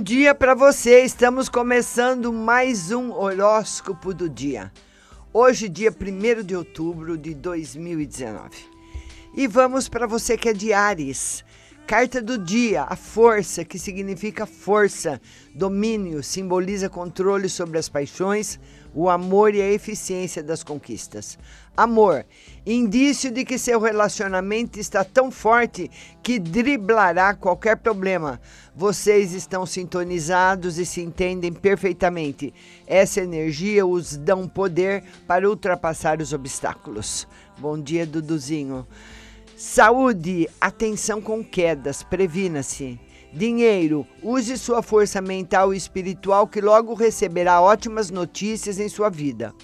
dia para você. Estamos começando mais um horóscopo do dia. Hoje, dia 1 de outubro de 2019. E vamos para você que é de Ares. Carta do dia, a força, que significa força, domínio, simboliza controle sobre as paixões, o amor e a eficiência das conquistas. Amor, indício de que seu relacionamento está tão forte que driblará qualquer problema. Vocês estão sintonizados e se entendem perfeitamente. Essa energia os dá um poder para ultrapassar os obstáculos. Bom dia, Duduzinho. Saúde, atenção com quedas, previna-se. Dinheiro, use sua força mental e espiritual que logo receberá ótimas notícias em sua vida.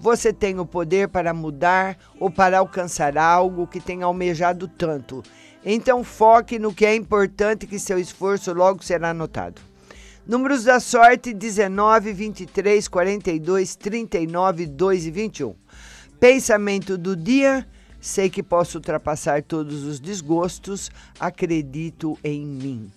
Você tem o poder para mudar ou para alcançar algo que tem almejado tanto. Então foque no que é importante que seu esforço logo será notado. Números da sorte 19, 23, 42, 39, 2 e 21. Pensamento do dia Sei que posso ultrapassar todos os desgostos, acredito em mim.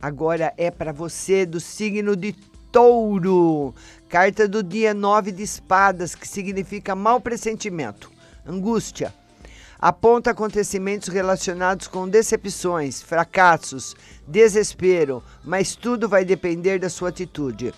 Agora é para você do signo de Touro. Carta do dia 9 de espadas, que significa mau pressentimento, angústia. Aponta acontecimentos relacionados com decepções, fracassos, desespero, mas tudo vai depender da sua atitude.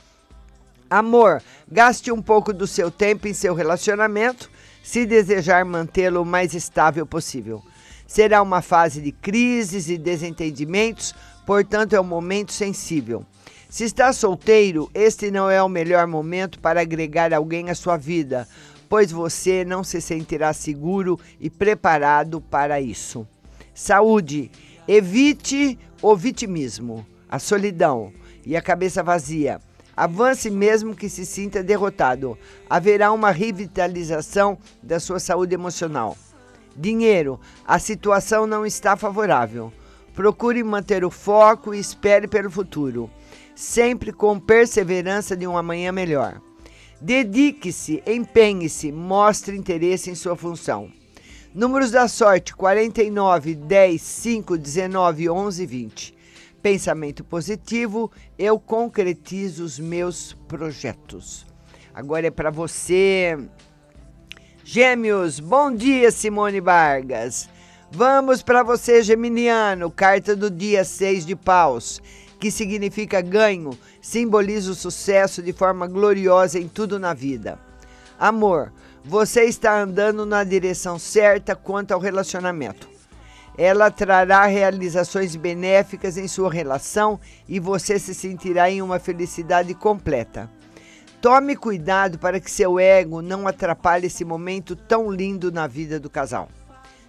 Amor, gaste um pouco do seu tempo em seu relacionamento se desejar mantê-lo o mais estável possível. Será uma fase de crises e desentendimentos, portanto, é um momento sensível. Se está solteiro, este não é o melhor momento para agregar alguém à sua vida, pois você não se sentirá seguro e preparado para isso. Saúde. Evite o vitimismo, a solidão e a cabeça vazia. Avance mesmo que se sinta derrotado. Haverá uma revitalização da sua saúde emocional. Dinheiro. A situação não está favorável. Procure manter o foco e espere pelo futuro, sempre com perseverança de um amanhã melhor. Dedique-se, empenhe-se, mostre interesse em sua função. Números da sorte: 49, 10, 5, 19, 11 e 20 pensamento positivo, eu concretizo os meus projetos. Agora é para você. Gêmeos, bom dia, Simone Vargas. Vamos para você, Geminiano, carta do dia 6 de paus, que significa ganho, simboliza o sucesso de forma gloriosa em tudo na vida. Amor, você está andando na direção certa quanto ao relacionamento. Ela trará realizações benéficas em sua relação e você se sentirá em uma felicidade completa. Tome cuidado para que seu ego não atrapalhe esse momento tão lindo na vida do casal.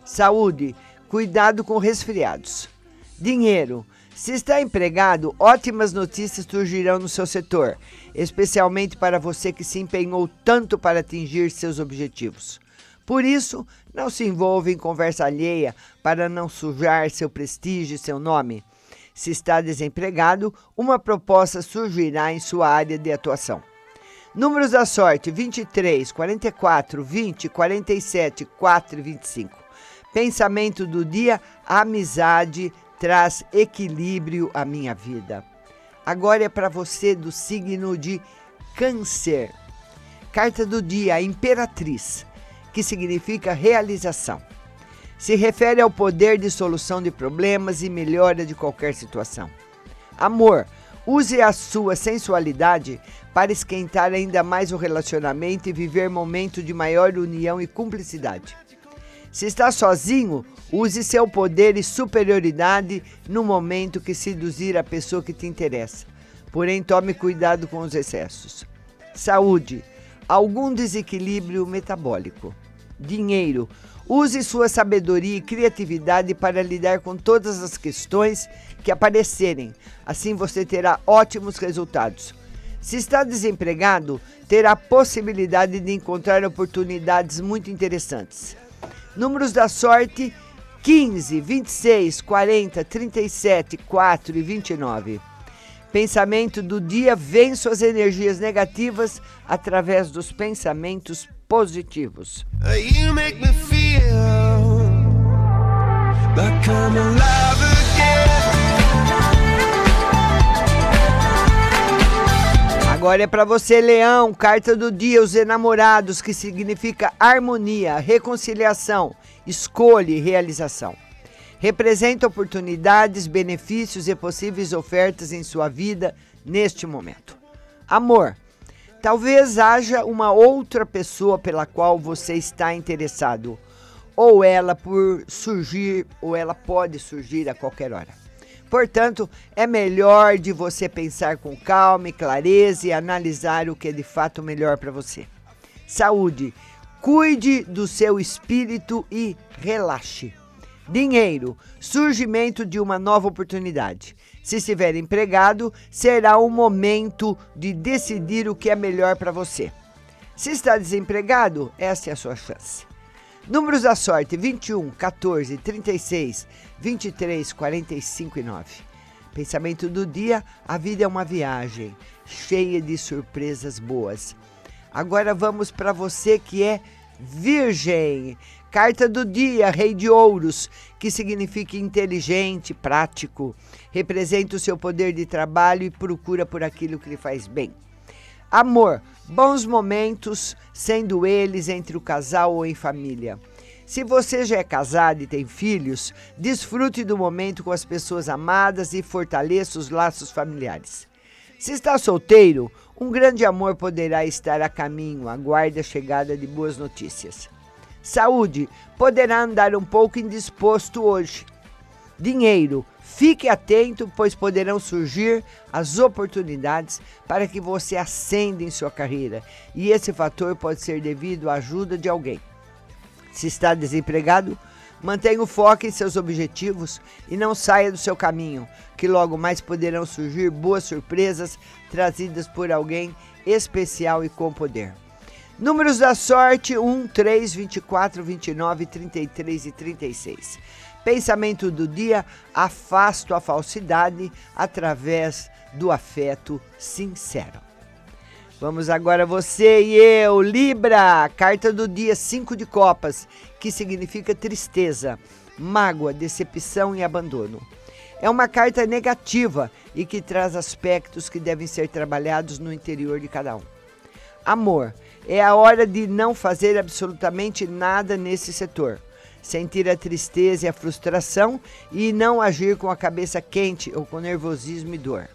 Saúde, cuidado com resfriados. Dinheiro, se está empregado, ótimas notícias surgirão no seu setor, especialmente para você que se empenhou tanto para atingir seus objetivos. Por isso, não se envolva em conversa alheia para não sujar seu prestígio e seu nome. Se está desempregado, uma proposta surgirá em sua área de atuação. Números da sorte: 23, 44, 20, 47, 4 e 25. Pensamento do dia: amizade traz equilíbrio à minha vida. Agora é para você do signo de Câncer. Carta do dia: Imperatriz que significa realização. Se refere ao poder de solução de problemas e melhora de qualquer situação. Amor, use a sua sensualidade para esquentar ainda mais o relacionamento e viver momentos de maior união e cumplicidade. Se está sozinho, use seu poder e superioridade no momento que seduzir a pessoa que te interessa. Porém, tome cuidado com os excessos. Saúde, algum desequilíbrio metabólico dinheiro. Use sua sabedoria e criatividade para lidar com todas as questões que aparecerem. Assim você terá ótimos resultados. Se está desempregado, terá a possibilidade de encontrar oportunidades muito interessantes. Números da sorte: 15, 26, 40, 37, 4 e 29. Pensamento do dia: vence as energias negativas através dos pensamentos positivos. Again. Agora é para você, Leão, carta do dia, os enamorados, que significa harmonia, reconciliação, escolha e realização. Representa oportunidades, benefícios e possíveis ofertas em sua vida neste momento. Amor. Talvez haja uma outra pessoa pela qual você está interessado, ou ela por surgir, ou ela pode surgir a qualquer hora. Portanto, é melhor de você pensar com calma e clareza e analisar o que é de fato melhor para você. Saúde. Cuide do seu espírito e relaxe. Dinheiro. Surgimento de uma nova oportunidade. Se estiver empregado, será o momento de decidir o que é melhor para você. Se está desempregado, essa é a sua chance. Números da sorte: 21, 14, 36, 23, 45 e 9. Pensamento do dia: a vida é uma viagem cheia de surpresas boas. Agora vamos para você que é Virgem. Carta do dia, Rei de Ouros, que significa inteligente, prático, representa o seu poder de trabalho e procura por aquilo que lhe faz bem. Amor, bons momentos, sendo eles entre o casal ou em família. Se você já é casado e tem filhos, desfrute do momento com as pessoas amadas e fortaleça os laços familiares. Se está solteiro, um grande amor poderá estar a caminho, aguarde a chegada de boas notícias. Saúde, poderá andar um pouco indisposto hoje. Dinheiro, Fique atento, pois poderão surgir as oportunidades para que você ascenda em sua carreira, e esse fator pode ser devido à ajuda de alguém. Se está desempregado, mantenha o foco em seus objetivos e não saia do seu caminho, que logo mais poderão surgir boas surpresas trazidas por alguém especial e com poder. Números da sorte: 1, 3, 24, 29, 33 e 36. Pensamento do dia: afasto a falsidade através do afeto sincero. Vamos agora você e eu, Libra, carta do dia 5 de copas, que significa tristeza, mágoa, decepção e abandono. É uma carta negativa e que traz aspectos que devem ser trabalhados no interior de cada um. Amor, é a hora de não fazer absolutamente nada nesse setor sentir a tristeza e a frustração e não agir com a cabeça quente ou com nervosismo e dor.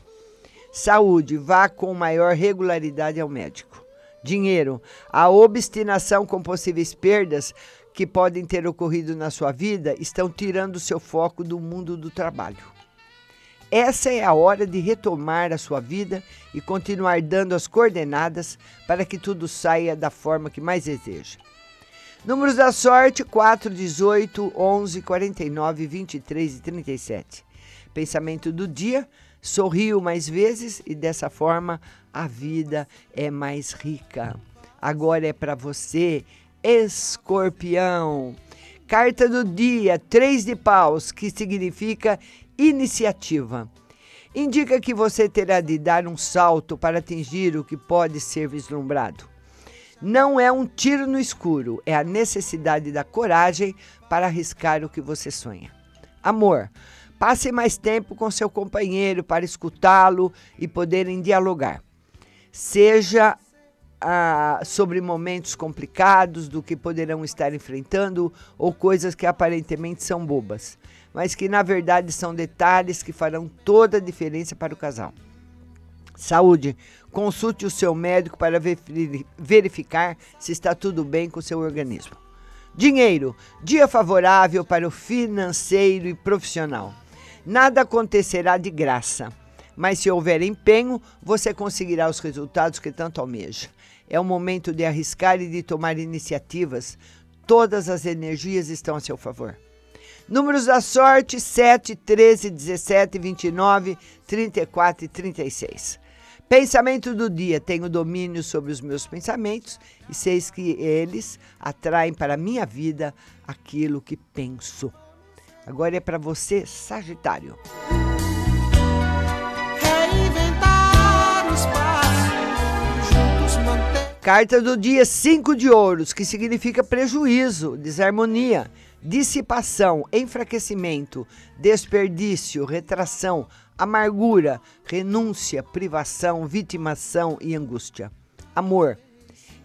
Saúde, vá com maior regularidade ao médico. Dinheiro, a obstinação com possíveis perdas que podem ter ocorrido na sua vida estão tirando seu foco do mundo do trabalho. Essa é a hora de retomar a sua vida e continuar dando as coordenadas para que tudo saia da forma que mais deseja. Números da sorte: 4, 18, 11, 49, 23 e 37. Pensamento do dia: sorrio mais vezes e dessa forma a vida é mais rica. Agora é para você, escorpião. Carta do dia: Três de paus, que significa iniciativa. Indica que você terá de dar um salto para atingir o que pode ser vislumbrado. Não é um tiro no escuro, é a necessidade da coragem para arriscar o que você sonha. Amor, passe mais tempo com seu companheiro para escutá-lo e poderem dialogar. Seja ah, sobre momentos complicados do que poderão estar enfrentando ou coisas que aparentemente são bobas, mas que na verdade são detalhes que farão toda a diferença para o casal. Saúde. Consulte o seu médico para verificar se está tudo bem com o seu organismo. Dinheiro. Dia favorável para o financeiro e profissional. Nada acontecerá de graça, mas se houver empenho, você conseguirá os resultados que tanto almeja. É o momento de arriscar e de tomar iniciativas. Todas as energias estão a seu favor. Números da sorte: 7, 13, 17, 29, 34 e 36. Pensamento do dia: tenho domínio sobre os meus pensamentos e sei que eles atraem para a minha vida aquilo que penso. Agora é para você, Sagitário. Carta do dia: cinco de ouros, que significa prejuízo, desarmonia, dissipação, enfraquecimento, desperdício, retração, amargura, renúncia, privação, vitimação e angústia. Amor.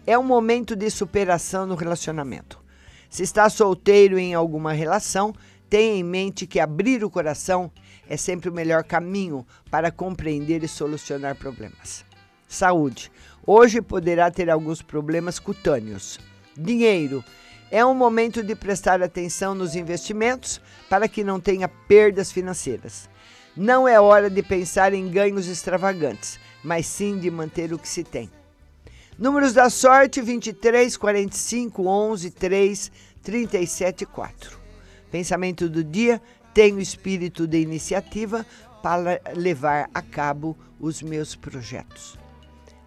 É um momento de superação no relacionamento. Se está solteiro em alguma relação, tenha em mente que abrir o coração é sempre o melhor caminho para compreender e solucionar problemas. Saúde. Hoje poderá ter alguns problemas cutâneos. Dinheiro. É um momento de prestar atenção nos investimentos para que não tenha perdas financeiras. Não é hora de pensar em ganhos extravagantes, mas sim de manter o que se tem. Números da sorte: 23, 45, 11, 3, 37 4. Pensamento do dia: tenho espírito de iniciativa para levar a cabo os meus projetos.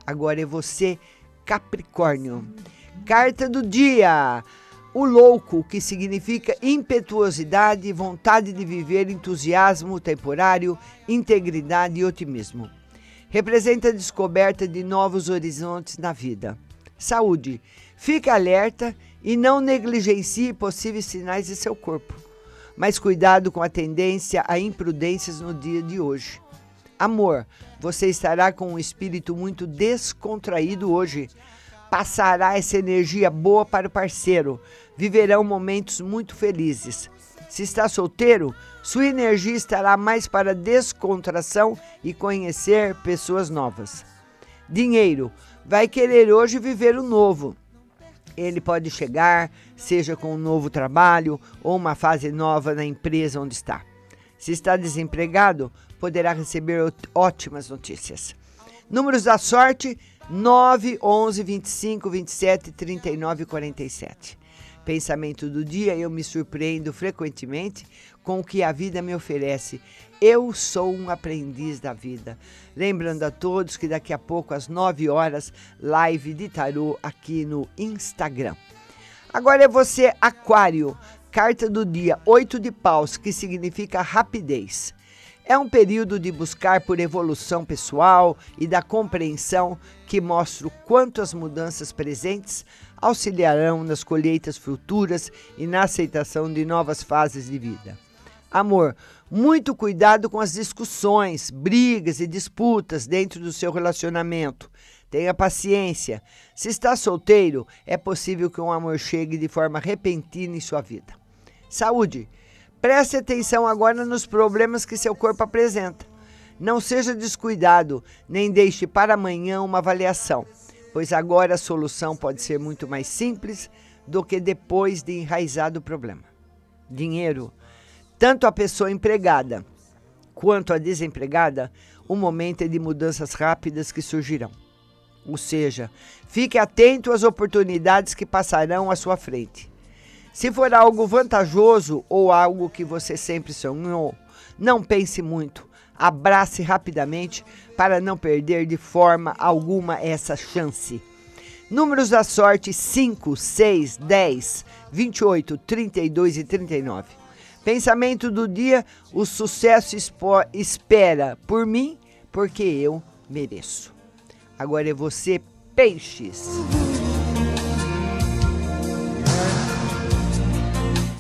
Agora é você, Capricórnio. Carta do dia. O louco, que significa impetuosidade, vontade de viver, entusiasmo temporário, integridade e otimismo. Representa a descoberta de novos horizontes na vida. Saúde. Fique alerta e não negligencie possíveis sinais de seu corpo. Mas cuidado com a tendência a imprudências no dia de hoje. Amor, você estará com um espírito muito descontraído hoje. Passará essa energia boa para o parceiro. Viverão momentos muito felizes. Se está solteiro, sua energia estará mais para descontração e conhecer pessoas novas. Dinheiro, vai querer hoje viver o novo ele pode chegar, seja com um novo trabalho ou uma fase nova na empresa onde está. Se está desempregado, poderá receber ótimas notícias. Números da sorte: 9, 11, 25, 27, 39 e 47. Pensamento do dia: eu me surpreendo frequentemente com o que a vida me oferece. Eu sou um aprendiz da vida. Lembrando a todos que daqui a pouco, às 9 horas, live de tarô aqui no Instagram. Agora é você, Aquário. Carta do dia: 8 de paus, que significa rapidez. É um período de buscar por evolução pessoal e da compreensão que mostra o quanto as mudanças presentes auxiliarão nas colheitas futuras e na aceitação de novas fases de vida. Amor, muito cuidado com as discussões, brigas e disputas dentro do seu relacionamento. Tenha paciência. Se está solteiro, é possível que um amor chegue de forma repentina em sua vida. Saúde. Preste atenção agora nos problemas que seu corpo apresenta. Não seja descuidado, nem deixe para amanhã uma avaliação, pois agora a solução pode ser muito mais simples do que depois de enraizado o problema. Dinheiro. Tanto a pessoa empregada quanto a desempregada, o momento é de mudanças rápidas que surgirão. Ou seja, fique atento às oportunidades que passarão à sua frente. Se for algo vantajoso ou algo que você sempre sonhou, não pense muito. Abrace rapidamente para não perder de forma alguma essa chance. Números da sorte: 5, 6, 10, 28, 32 e 39. Pensamento do dia: o sucesso espera por mim, porque eu mereço. Agora é você, peixes.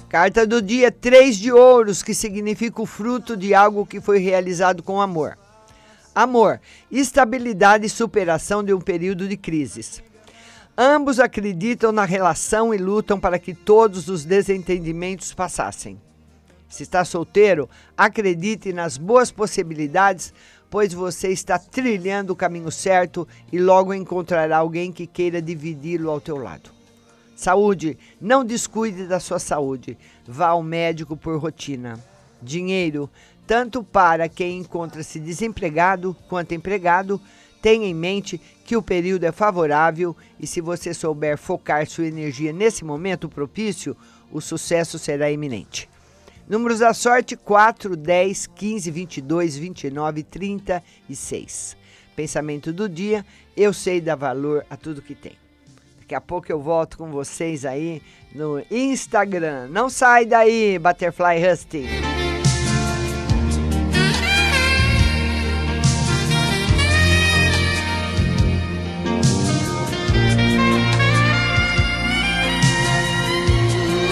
Carta do dia: Três de ouros, que significa o fruto de algo que foi realizado com amor. Amor, estabilidade e superação de um período de crises. Ambos acreditam na relação e lutam para que todos os desentendimentos passassem. Se está solteiro, acredite nas boas possibilidades, pois você está trilhando o caminho certo e logo encontrará alguém que queira dividi-lo ao teu lado. Saúde, não descuide da sua saúde. Vá ao médico por rotina. Dinheiro, tanto para quem encontra-se desempregado quanto empregado, tenha em mente que o período é favorável e se você souber focar sua energia nesse momento propício, o sucesso será iminente. Números da sorte: 4, 10, 15, 22, 29, 36. Pensamento do dia: eu sei dar valor a tudo que tem. Daqui a pouco eu volto com vocês aí no Instagram. Não sai daí, Butterfly Rusty.